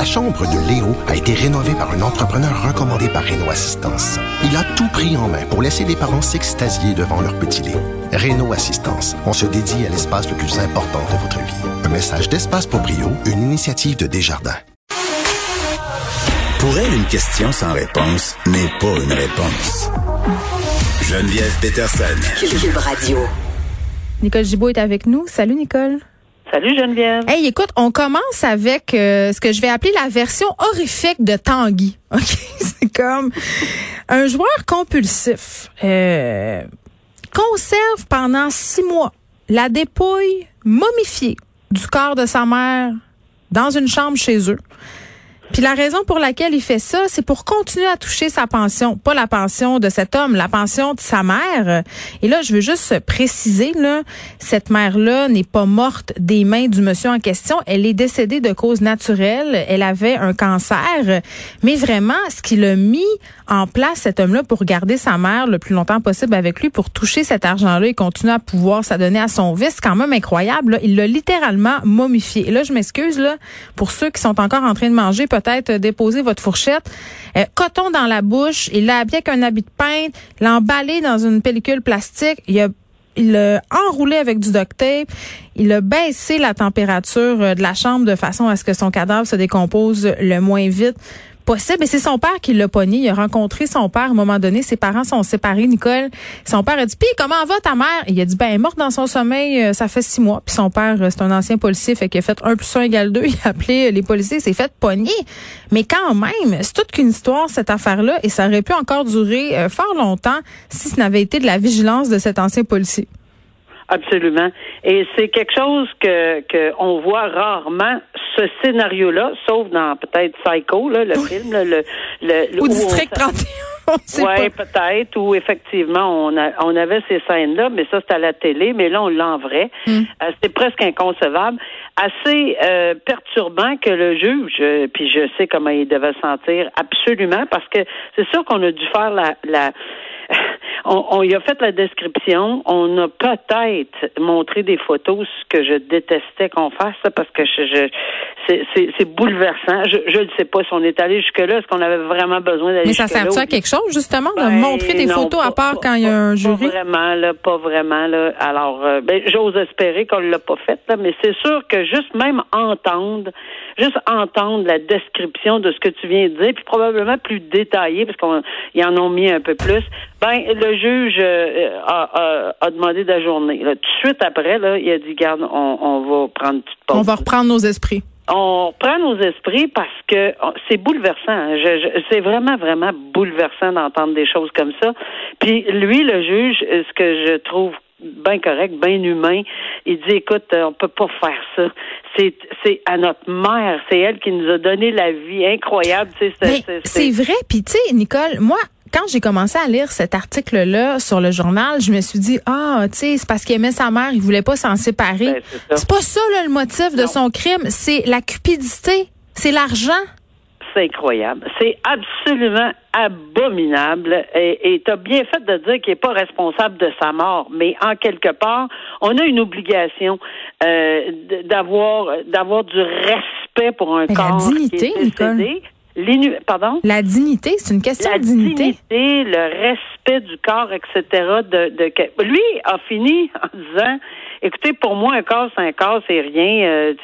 La chambre de Léo a été rénovée par un entrepreneur recommandé par Renault Assistance. Il a tout pris en main pour laisser les parents s'extasier devant leur petit Léo. Renault Assistance, on se dédie à l'espace le plus important de votre vie. Un message d'Espace pour Brio, une initiative de Desjardins. Pour elle, une question sans réponse n'est pas une réponse. Geneviève Peterson. Cube Radio. Nicole Gibault est avec nous. Salut Nicole. Salut Geneviève. Hey, écoute, on commence avec euh, ce que je vais appeler la version horrifique de Tanguy. OK, c'est comme un joueur compulsif euh, conserve pendant six mois la dépouille momifiée du corps de sa mère dans une chambre chez eux. Puis la raison pour laquelle il fait ça, c'est pour continuer à toucher sa pension, pas la pension de cet homme, la pension de sa mère. Et là, je veux juste préciser là, cette mère-là n'est pas morte des mains du monsieur en question, elle est décédée de cause naturelle, elle avait un cancer, mais vraiment ce qui l'a mis en place cet homme-là pour garder sa mère le plus longtemps possible avec lui pour toucher cet argent-là et continuer à pouvoir s'adonner à son vice, c'est quand même incroyable. Il l'a littéralement momifié. Et là, je m'excuse là pour ceux qui sont encore en train de manger peut-être déposer votre fourchette. Euh, coton dans la bouche, il l'a habillé avec un habit de peintre, l'a emballé dans une pellicule plastique, il a l'a enroulé avec du duct tape. Il a baissé la température euh, de la chambre de façon à ce que son cadavre se décompose le moins vite possible. Et c'est son père qui l'a pogné. Il a rencontré son père à un moment donné. Ses parents sont séparés, Nicole. Son père a dit, puis comment va ta mère? il a dit, ben, elle est morte dans son sommeil, euh, ça fait six mois. Puis son père, euh, c'est un ancien policier, fait qu'il a fait un plus un égale deux. Il a appelé euh, les policiers, s'est fait pogner. Mais quand même, c'est toute qu'une histoire, cette affaire-là. Et ça aurait pu encore durer fort longtemps si ce n'avait été de la vigilance de cet ancien policier. Absolument. Et c'est quelque chose que, que on voit rarement ce scénario-là, sauf dans peut-être Psycho, là, le film, le, le, ou District 31. Oui, peut-être, où effectivement on, a, on avait ces scènes-là, mais ça c'était à la télé, mais là on l'a en vrai. Hmm. Euh, c'était presque inconcevable, assez euh, perturbant que le juge, euh, puis je sais comment il devait sentir absolument, parce que c'est sûr qu'on a dû faire la, la on, on y a fait la description. On a peut-être montré des photos, ce que je détestais qu'on fasse, parce que je, c'est bouleversant. Je ne sais pas si on est allé jusque-là. Est-ce qu'on avait vraiment besoin d'aller jusque-là? Mais ça sert à quelque chose, justement, de ben, montrer des photos à part quand il y a un jury? Pas vraiment, là, pas vraiment. Là. Alors, euh, ben, j'ose espérer qu'on ne l'a pas fait, là, mais c'est sûr que juste même entendre, juste entendre la description de ce que tu viens de dire, puis probablement plus détaillé, parce qu'ils en ont mis un peu plus, ben, le juge euh, a, a, demandé d'ajourner. Tout de suite après, là, il a dit, garde, on, on va prendre une petite pause. On va reprendre nos esprits on reprend nos esprits parce que c'est bouleversant. Hein. c'est vraiment, vraiment bouleversant d'entendre des choses comme ça. Puis lui, le juge, ce que je trouve bien correct, bien humain. Il dit, écoute, on peut pas faire ça. C'est, c'est à notre mère, c'est elle qui nous a donné la vie incroyable. C'est vrai. Puis tu sais, Nicole, moi, quand j'ai commencé à lire cet article-là sur le journal, je me suis dit, ah, tu sais, c'est parce qu'il aimait sa mère, il voulait pas s'en séparer. Ben, c'est pas ça, là, le motif de son crime. C'est la cupidité. C'est l'argent. C'est incroyable. C'est absolument abominable. Et tu as bien fait de dire qu'il n'est pas responsable de sa mort. Mais en quelque part, on a une obligation euh, d'avoir d'avoir du respect pour un corps la dignité, qui est Pardon? La dignité, c'est une question de dignité. dignité. le respect du corps, etc. De, de, lui a fini en disant Écoutez, pour moi, un corps, c'est un corps, c'est rien. Euh,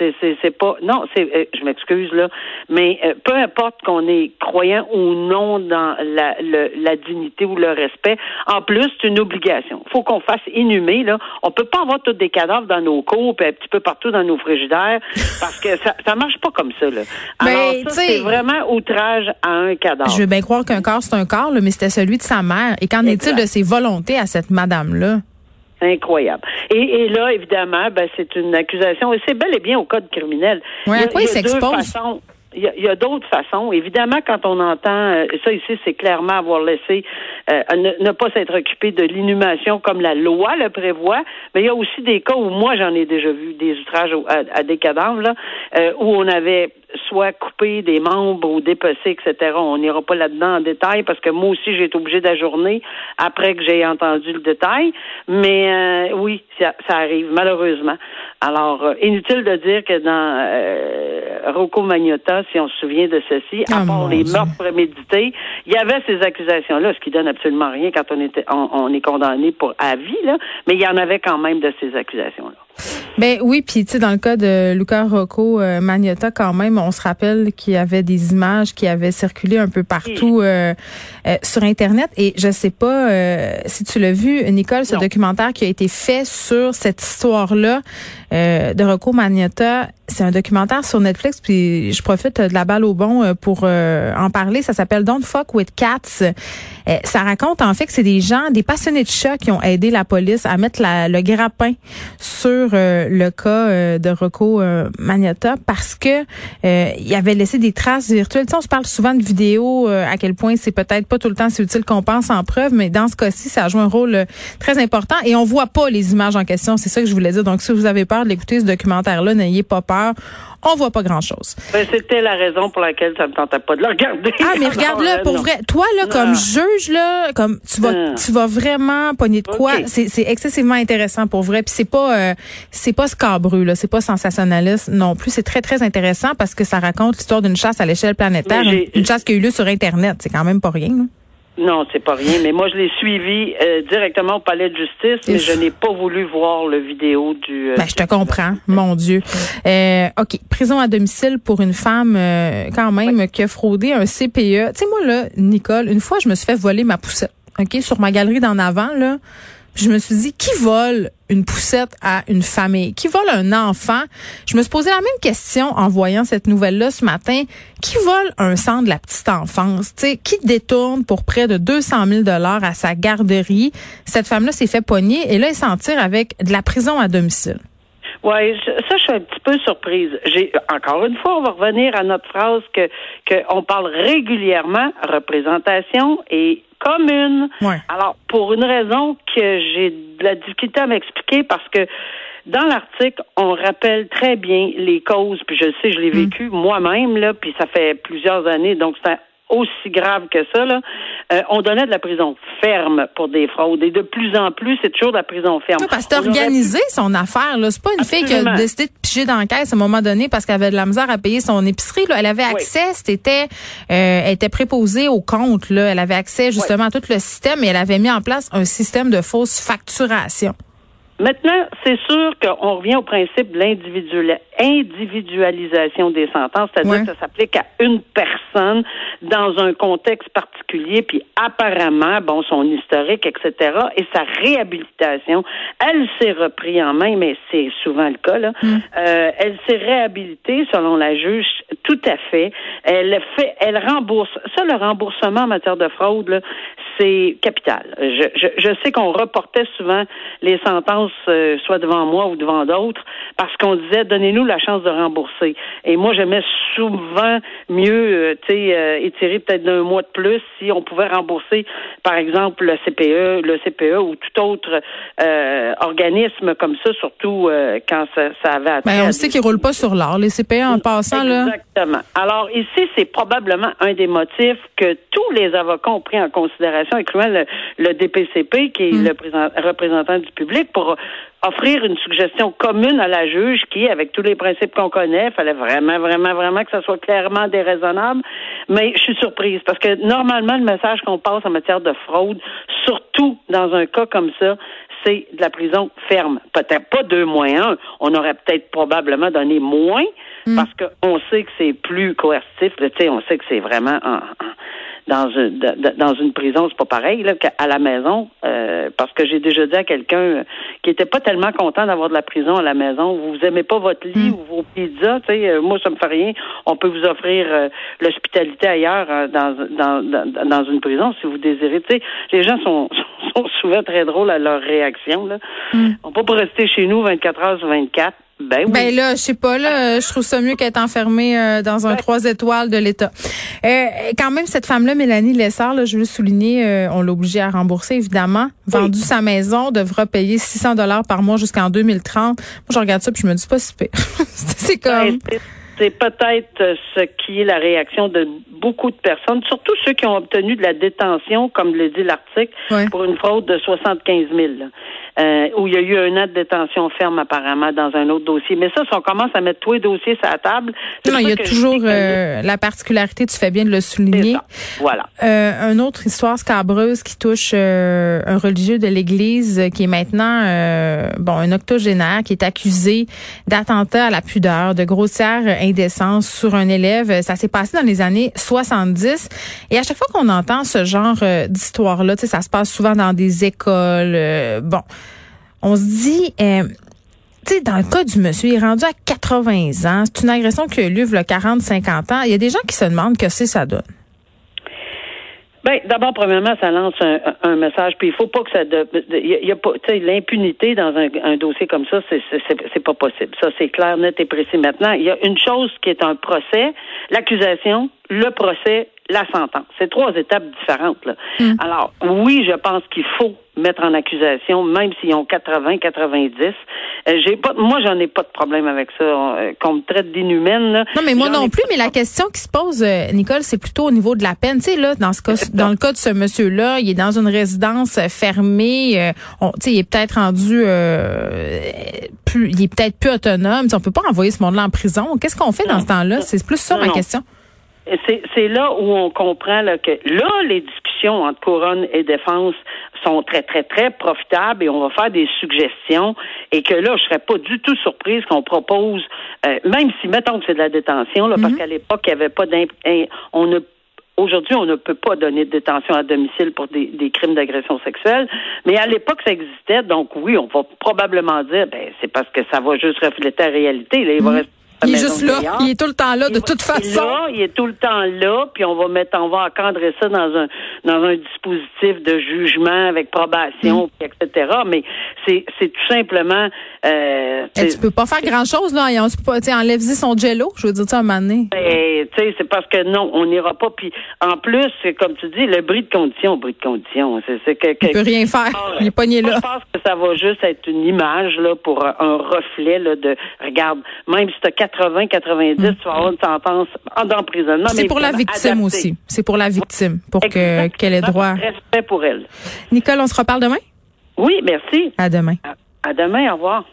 c'est pas. Non, c'est. Euh, je m'excuse là, mais euh, peu importe qu'on est croyant ou non dans la, la dignité ou le respect. En plus, c'est une obligation. Faut qu'on fasse inhumer là. On peut pas avoir tous des cadavres dans nos cours, puis un petit peu partout dans nos frigidaires, parce que ça, ça marche pas comme ça là. Ben, Alors ça, c'est vraiment outrage à un cadavre. Je veux bien croire qu'un corps, c'est un corps, là, mais c'était celui de sa mère. Et qu'en est-il de ses volontés à cette madame là? Incroyable. Et, et, là, évidemment, ben, c'est une accusation, et c'est bel et bien au code criminel. Oui, à quoi il, s'expose? Il y a, d'autres façons. Évidemment, quand on entend euh, ça ici, c'est clairement avoir laissé euh, ne, pas s'être occupé de l'inhumation comme la loi le prévoit. Mais il y a aussi des cas où moi j'en ai déjà vu des outrages à, des cadavres là, euh, où on avait soit coupé des membres ou dépecé, etc. On n'ira pas là-dedans en détail parce que moi aussi, j'ai été obligée d'ajourner après que j'ai entendu le détail. Mais euh, oui, ça, arrive, malheureusement. Alors, euh, inutile de dire que dans euh, Rocco Magnotta, si on se souvient de ceci, à oh part les meurtres prémédités, il y avait ces accusations-là, ce qui donne absolument rien quand on, était, on, est condamné pour à vie, là, mais il y en avait quand même de ces accusations-là. Ben oui, puis tu sais dans le cas de Luca Rocco euh, Magnotta quand même, on se rappelle qu'il y avait des images qui avaient circulé un peu partout euh, euh, sur internet et je sais pas si tu l'as vu Nicole ce documentaire qui a été fait sur cette histoire-là de Rocco Magnotta c'est un documentaire sur Netflix, puis je profite de la balle au bon euh, pour euh, en parler. Ça s'appelle Don't Fuck with Cats. Euh, ça raconte en fait que c'est des gens, des passionnés de chats qui ont aidé la police à mettre le grappin sur le cas de Rocco Magnotta parce que il avait laissé des traces virtuelles. Tu sais, on se parle souvent de vidéos, à quel point c'est peut-être pas tout le temps si utile qu'on pense en preuve, mais dans ce cas-ci, ça joue un rôle très important et on voit pas les images en question. C'est ça que je voulais dire. Donc, si vous avez peur d'écouter ce documentaire-là, n'ayez pas peur on voit pas grand-chose. Ben, c'était la raison pour laquelle ça me tentait pas de le regarder. Ah, mais regarde-le pour vrai. Toi, là, comme juge, là, comme tu vas, tu vas vraiment pogner de quoi. C'est excessivement intéressant pour vrai. Puis c'est pas, euh, c'est pas scabreux, là. C'est pas sensationnaliste non plus. C'est très, très intéressant parce que ça raconte l'histoire d'une chasse à l'échelle planétaire. Une, chasse qui a eu lieu sur Internet. C'est quand même pas rien, là. Non, c'est pas rien. Mais moi, je l'ai suivi euh, directement au palais de justice, mais je n'ai pas voulu voir le vidéo du. Euh, ben, je te comprends, mon Dieu. Euh, ok, prison à domicile pour une femme euh, quand même qui a fraudé un CPE. Tu sais, moi là, Nicole, une fois, je me suis fait voler ma poussette. Ok, sur ma galerie d'en avant là je me suis dit, qui vole une poussette à une famille? Qui vole un enfant? Je me suis posé la même question en voyant cette nouvelle-là ce matin. Qui vole un sang de la petite enfance? sais, qui détourne pour près de 200 000 dollars à sa garderie? Cette femme-là s'est fait pogner et là, elle s'en tire avec de la prison à domicile. Oui, ça, je suis un petit peu surprise. J'ai encore une fois, on va revenir à notre phrase que qu'on parle régulièrement représentation et commune. Alors, pour une raison que j'ai de la difficulté à m'expliquer, parce que dans l'article, on rappelle très bien les causes, puis je sais, je l'ai mm. vécu moi-même, là, puis ça fait plusieurs années, donc c'est aussi grave que ça, là, euh, on donnait de la prison ferme pour des fraudes. Et de plus en plus, c'est toujours de la prison ferme. Oui, parce que organisé son affaire. Là. C'est pas une fille qui a décidé de piger dans la caisse à un moment donné parce qu'elle avait de la misère à payer son épicerie. Là. Elle avait accès, c'était, euh, elle était préposée au compte. Là. Elle avait accès justement à tout le système et elle avait mis en place un système de fausse facturation. Maintenant, c'est sûr qu'on revient au principe de l'individualisation des sentences, c'est-à-dire que ça s'applique à une personne dans un contexte particulier, puis apparemment, bon, son historique, etc., et sa réhabilitation, elle s'est repris en main, mais c'est souvent le cas, là. Mm. Euh, elle s'est réhabilitée, selon la juge, tout à fait. Elle fait, elle rembourse. Ça, le remboursement en matière de fraude, c'est capital. Je, je, je sais qu'on reportait souvent les sentences euh, soit devant moi ou devant d'autres parce qu'on disait donnez-nous la chance de rembourser. Et moi, j'aimais souvent mieux, euh, tu sais, euh, étirer peut-être d'un mois de plus si on pouvait rembourser, par exemple, le CPE, le CPE ou tout autre organisme comme ça, surtout quand ça, ça avait atteint. Mais ben, on sait qu'ils roulent pas sur l'or, les CPE en passant là. Exactement. Alors ici, c'est probablement un des motifs que tous les avocats ont pris en considération, incluant le, DPCP, qui est mm. le représentant du public, pour offrir une suggestion commune à la juge qui, avec tous les principes qu'on connaît, fallait vraiment, vraiment, vraiment que ça soit clairement déraisonnable. Mais je suis surprise parce que normalement, le message qu'on passe en matière de fraude, surtout dans un cas comme ça, c'est de la prison ferme. Peut-être pas deux moins un. On aurait peut-être probablement donné moins mm. parce qu'on sait que c'est plus coercitif. On sait que c'est vraiment en, dans une dans une prison, c'est pas pareil là qu'à la maison, euh, parce que j'ai déjà dit à quelqu'un qui était pas tellement content d'avoir de la prison à la maison. Vous aimez pas votre lit hmm. ou vos pizzas, tu sais, euh, moi ça me fait rien. On peut vous offrir euh, l'hospitalité ailleurs dans, dans, dans dans une prison si vous désirez. Tu sais, les gens sont, sont souvent très drôles à leur réaction là. Hmm. On peut pas rester chez nous 24 heures sur 24. Ben, oui. ben là, je sais pas là, je trouve ça mieux qu'être enfermé euh, dans un trois étoiles de l'État. Euh, quand même, cette femme-là, Mélanie Lessard, là, je veux le souligner, euh, on l'a obligée à rembourser évidemment. Vendu sa maison, devra payer 600 dollars par mois jusqu'en 2030. Moi, je regarde ça puis je me dis pas si c'est comme. c'est peut-être ce qui est la réaction de beaucoup de personnes, surtout ceux qui ont obtenu de la détention, comme le dit l'article, pour une fraude de 75 000. Euh, où il y a eu un an de détention ferme apparemment dans un autre dossier. Mais ça, si on commence à mettre tous les dossiers sur la table... Non, il y a toujours euh, la particularité, tu fais bien de le souligner. Voilà. Euh, une autre histoire scabreuse qui touche euh, un religieux de l'Église qui est maintenant, bon, un octogénaire qui est accusé d'attentat à la pudeur, de grossière indécence sur un élève. Ça s'est passé dans les années 70. Et à chaque fois qu'on entend ce genre d'histoire-là, ça se passe souvent dans des écoles. bon, on se dit, euh, dans le cas du monsieur, il est rendu à 80 ans. C'est une agression qui a eu lieu il 40-50 ans. Il y a des gens qui se demandent que c'est ça donne. Ben, d'abord, premièrement, ça lance un, message. Puis il faut pas que ça. L'impunité dans un, dossier comme ça, c'est pas possible. Ça, c'est clair, net et précis. Maintenant, il y a une chose qui est un procès, l'accusation, le procès, la sentence. C'est trois étapes différentes. Là. Mm. Alors, oui, je pense qu'il faut mettre en accusation, même s'ils ont 80, 90. Euh, j'ai pas, moi, j'en ai pas de problème avec ça. Euh, qu'on me traite d'inhumaine. Non, mais moi non plus. Mais la question qui se pose, euh, Nicole, c'est plutôt au niveau de la peine. Tu sais, là, dans ce cas, dans le cas de ce monsieur-là, il est dans une résidence fermée. tu sais, il est peut-être rendu plus, il est peut-être plus autonome. on peut pas envoyer ce monde-là en prison. Qu'est-ce qu'on fait dans ce temps-là? C'est plus ça ma question c'est là où on comprend là, que là, les discussions entre couronne et défense sont très, très, très profitables et on va faire des suggestions et que là, je serais pas du tout surprise qu'on propose, euh, même si, mettons que c'est de la détention, là, parce mhm. qu'à l'époque, il n'y avait pas d'imp... On ne Aujourd'hui, on ne peut pas donner de détention à domicile pour des, crimes d'agression sexuelle, mais à l'époque, ça existait. Donc oui, on va probablement dire, ben c'est parce que ça va juste refléter la réalité. Là, il va mhm. rester il est juste là. Il est tout le temps là, de toute façon. Là, il est tout le temps là, puis on va mettre, on va encadrer ça dans un dans un dispositif de jugement avec probation, mm. etc. Mais c'est c'est tout simplement. Euh, Et tu peux pas faire grand chose là. On se pas, enlève son jello. Je veux dire ça un moment donné. Ben, tu sais, c'est parce que non, on n'ira pas. Puis en plus, comme tu dis, le bris de condition, bris de condition, c'est que. Il peut rien faire. il est pogné là. Je pense que ça va juste être une image là pour un reflet là de. Regarde, même si tu 80, 90, tu vas avoir une sentence d'emprisonnement. C'est pour la victime aussi. C'est pour la victime, pour que qu'elle ait droit. Respect pour elle. Nicole, on se reparle demain? Oui, merci. À demain. à demain, au revoir.